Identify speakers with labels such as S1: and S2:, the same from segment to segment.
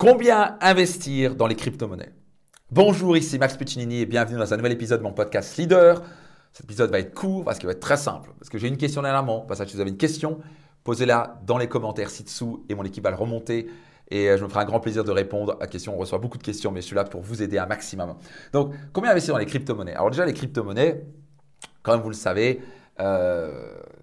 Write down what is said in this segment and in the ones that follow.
S1: Combien investir dans les crypto-monnaies? Bonjour, ici Max Puccinini et bienvenue dans un nouvel épisode de mon podcast Leader. Cet épisode va être court parce qu'il va être très simple. Parce que j'ai une question dernièrement. Parce que si vous avez une question, posez-la dans les commentaires ci-dessous et mon équipe va le remonter. Et euh, je me ferai un grand plaisir de répondre à questions. On reçoit beaucoup de questions, mais je suis là pour vous aider un maximum. Donc, combien investir dans les crypto-monnaies? Alors déjà, les crypto-monnaies, comme vous le savez, euh,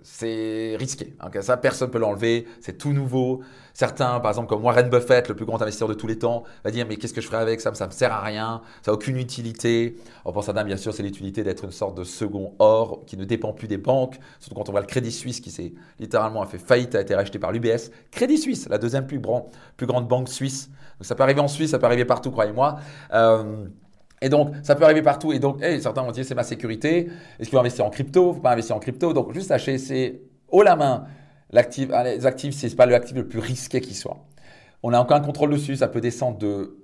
S1: c'est risqué. Hein, ça, personne ne peut l'enlever. C'est tout nouveau. Certains, par exemple, comme Warren Buffett, le plus grand investisseur de tous les temps, va dire Mais qu'est-ce que je ferai avec ça? Ça ne me sert à rien. Ça n'a aucune utilité. On pense à d'un, bien sûr, c'est l'utilité d'être une sorte de second or qui ne dépend plus des banques. Surtout quand on voit le Crédit Suisse qui s'est littéralement fait faillite, a été racheté par l'UBS. Crédit Suisse, la deuxième plus, plus grande banque suisse. Donc ça peut arriver en Suisse, ça peut arriver partout, croyez-moi. Euh, et donc, ça peut arriver partout. Et donc, certains vont dire, c'est ma sécurité. Est-ce qu'il faut investir en crypto? Faut pas investir en crypto. Donc, juste sachez, c'est haut la main. L'actif, les actifs, c'est pas l'actif le plus risqué qui soit. On a encore un contrôle dessus. Ça peut descendre de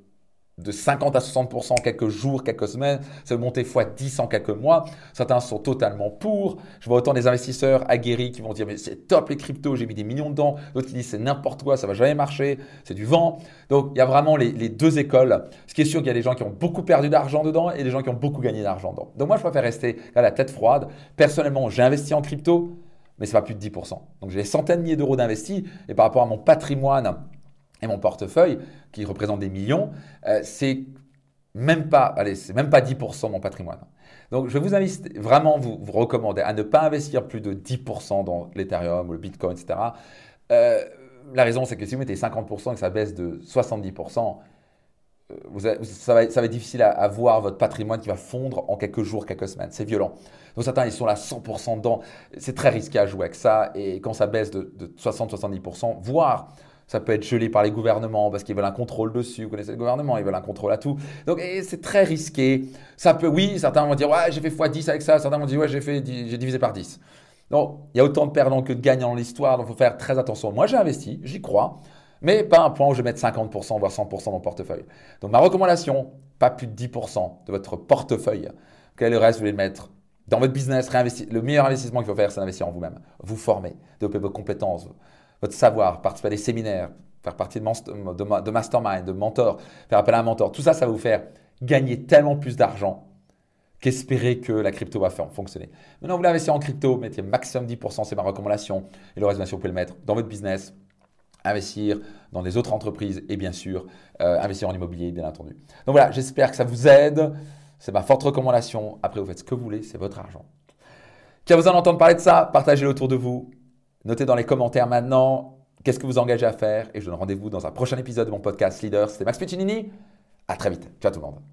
S1: de 50 à 60% en quelques jours, quelques semaines, peut monter x 10 en quelques mois. Certains sont totalement pour. Je vois autant des investisseurs aguerris qui vont dire mais c'est top les cryptos, j'ai mis des millions dedans. D'autres qui disent c'est n'importe quoi, ça va jamais marcher, c'est du vent. Donc il y a vraiment les, deux écoles. Ce qui est sûr qu'il y a des gens qui ont beaucoup perdu d'argent dedans et des gens qui ont beaucoup gagné d'argent dedans. Donc moi je préfère rester à la tête froide. Personnellement, j'ai investi en crypto, mais c'est pas plus de 10%. Donc j'ai des centaines de milliers d'euros d'investis et par rapport à mon patrimoine et mon portefeuille, qui représente des millions, euh, c'est même pas, allez, c'est même pas 10% de mon patrimoine. Donc, je vous inviter, vraiment vous, vous recommander à ne pas investir plus de 10% dans l'Ethereum ou le Bitcoin, etc. Euh, la raison, c'est que si vous mettez 50% et que ça baisse de 70%, euh, vous ça, va, ça, va, être difficile à, voir votre patrimoine qui va fondre en quelques jours, quelques semaines. C'est violent. Donc certains, ils sont là 100% dedans. C'est très risqué à jouer avec ça. Et quand ça baisse de, de 60-70%, voire ça peut être gelé par les gouvernements parce qu'ils veulent un contrôle dessus. Vous connaissez le gouvernement, ils veulent un contrôle à tout. Donc c'est très risqué. Ça peut, oui, certains vont dire ouais, j'ai fait x10 avec ça. Certains vont dire ouais, j'ai fait, j'ai divisé par 10. Donc il y a autant de perdants que de gagnants dans l'histoire. Donc il faut faire très attention. Moi j'ai investi, j'y crois, mais pas un point où je vais mettre 50% voire 100% dans mon portefeuille. Donc ma recommandation, pas plus de 10% de votre portefeuille. Quel reste vous voulez le mettre dans votre business. Le meilleur investissement qu'il faut faire, c'est d'investir en vous-même. Vous former, développer vos compétences, votre savoir, participer à des séminaires, faire partie de, de, mastermind, de mentor, faire appel à un mentor. Tout ça, ça va vous faire gagner tellement plus d'argent qu'espérer que la crypto va faire fonctionner. Maintenant, vous voulez investir en crypto, mettez maximum 10%, c'est ma recommandation. Et le reste, bien sûr, vous pouvez le mettre dans votre business, investir dans des autres entreprises et bien sûr, euh, investir en immobilier, bien entendu. Donc voilà, j'espère que ça vous aide. C'est ma forte recommandation. Après, vous faites ce que vous voulez, c'est votre argent. Qui a besoin d'entendre parler de ça Partagez-le autour de vous. Notez dans les commentaires maintenant qu'est-ce que vous engagez à faire et je donne rendez-vous dans un prochain épisode de mon podcast Leader. C'était Max Piccinini. À très vite. Ciao tout le monde.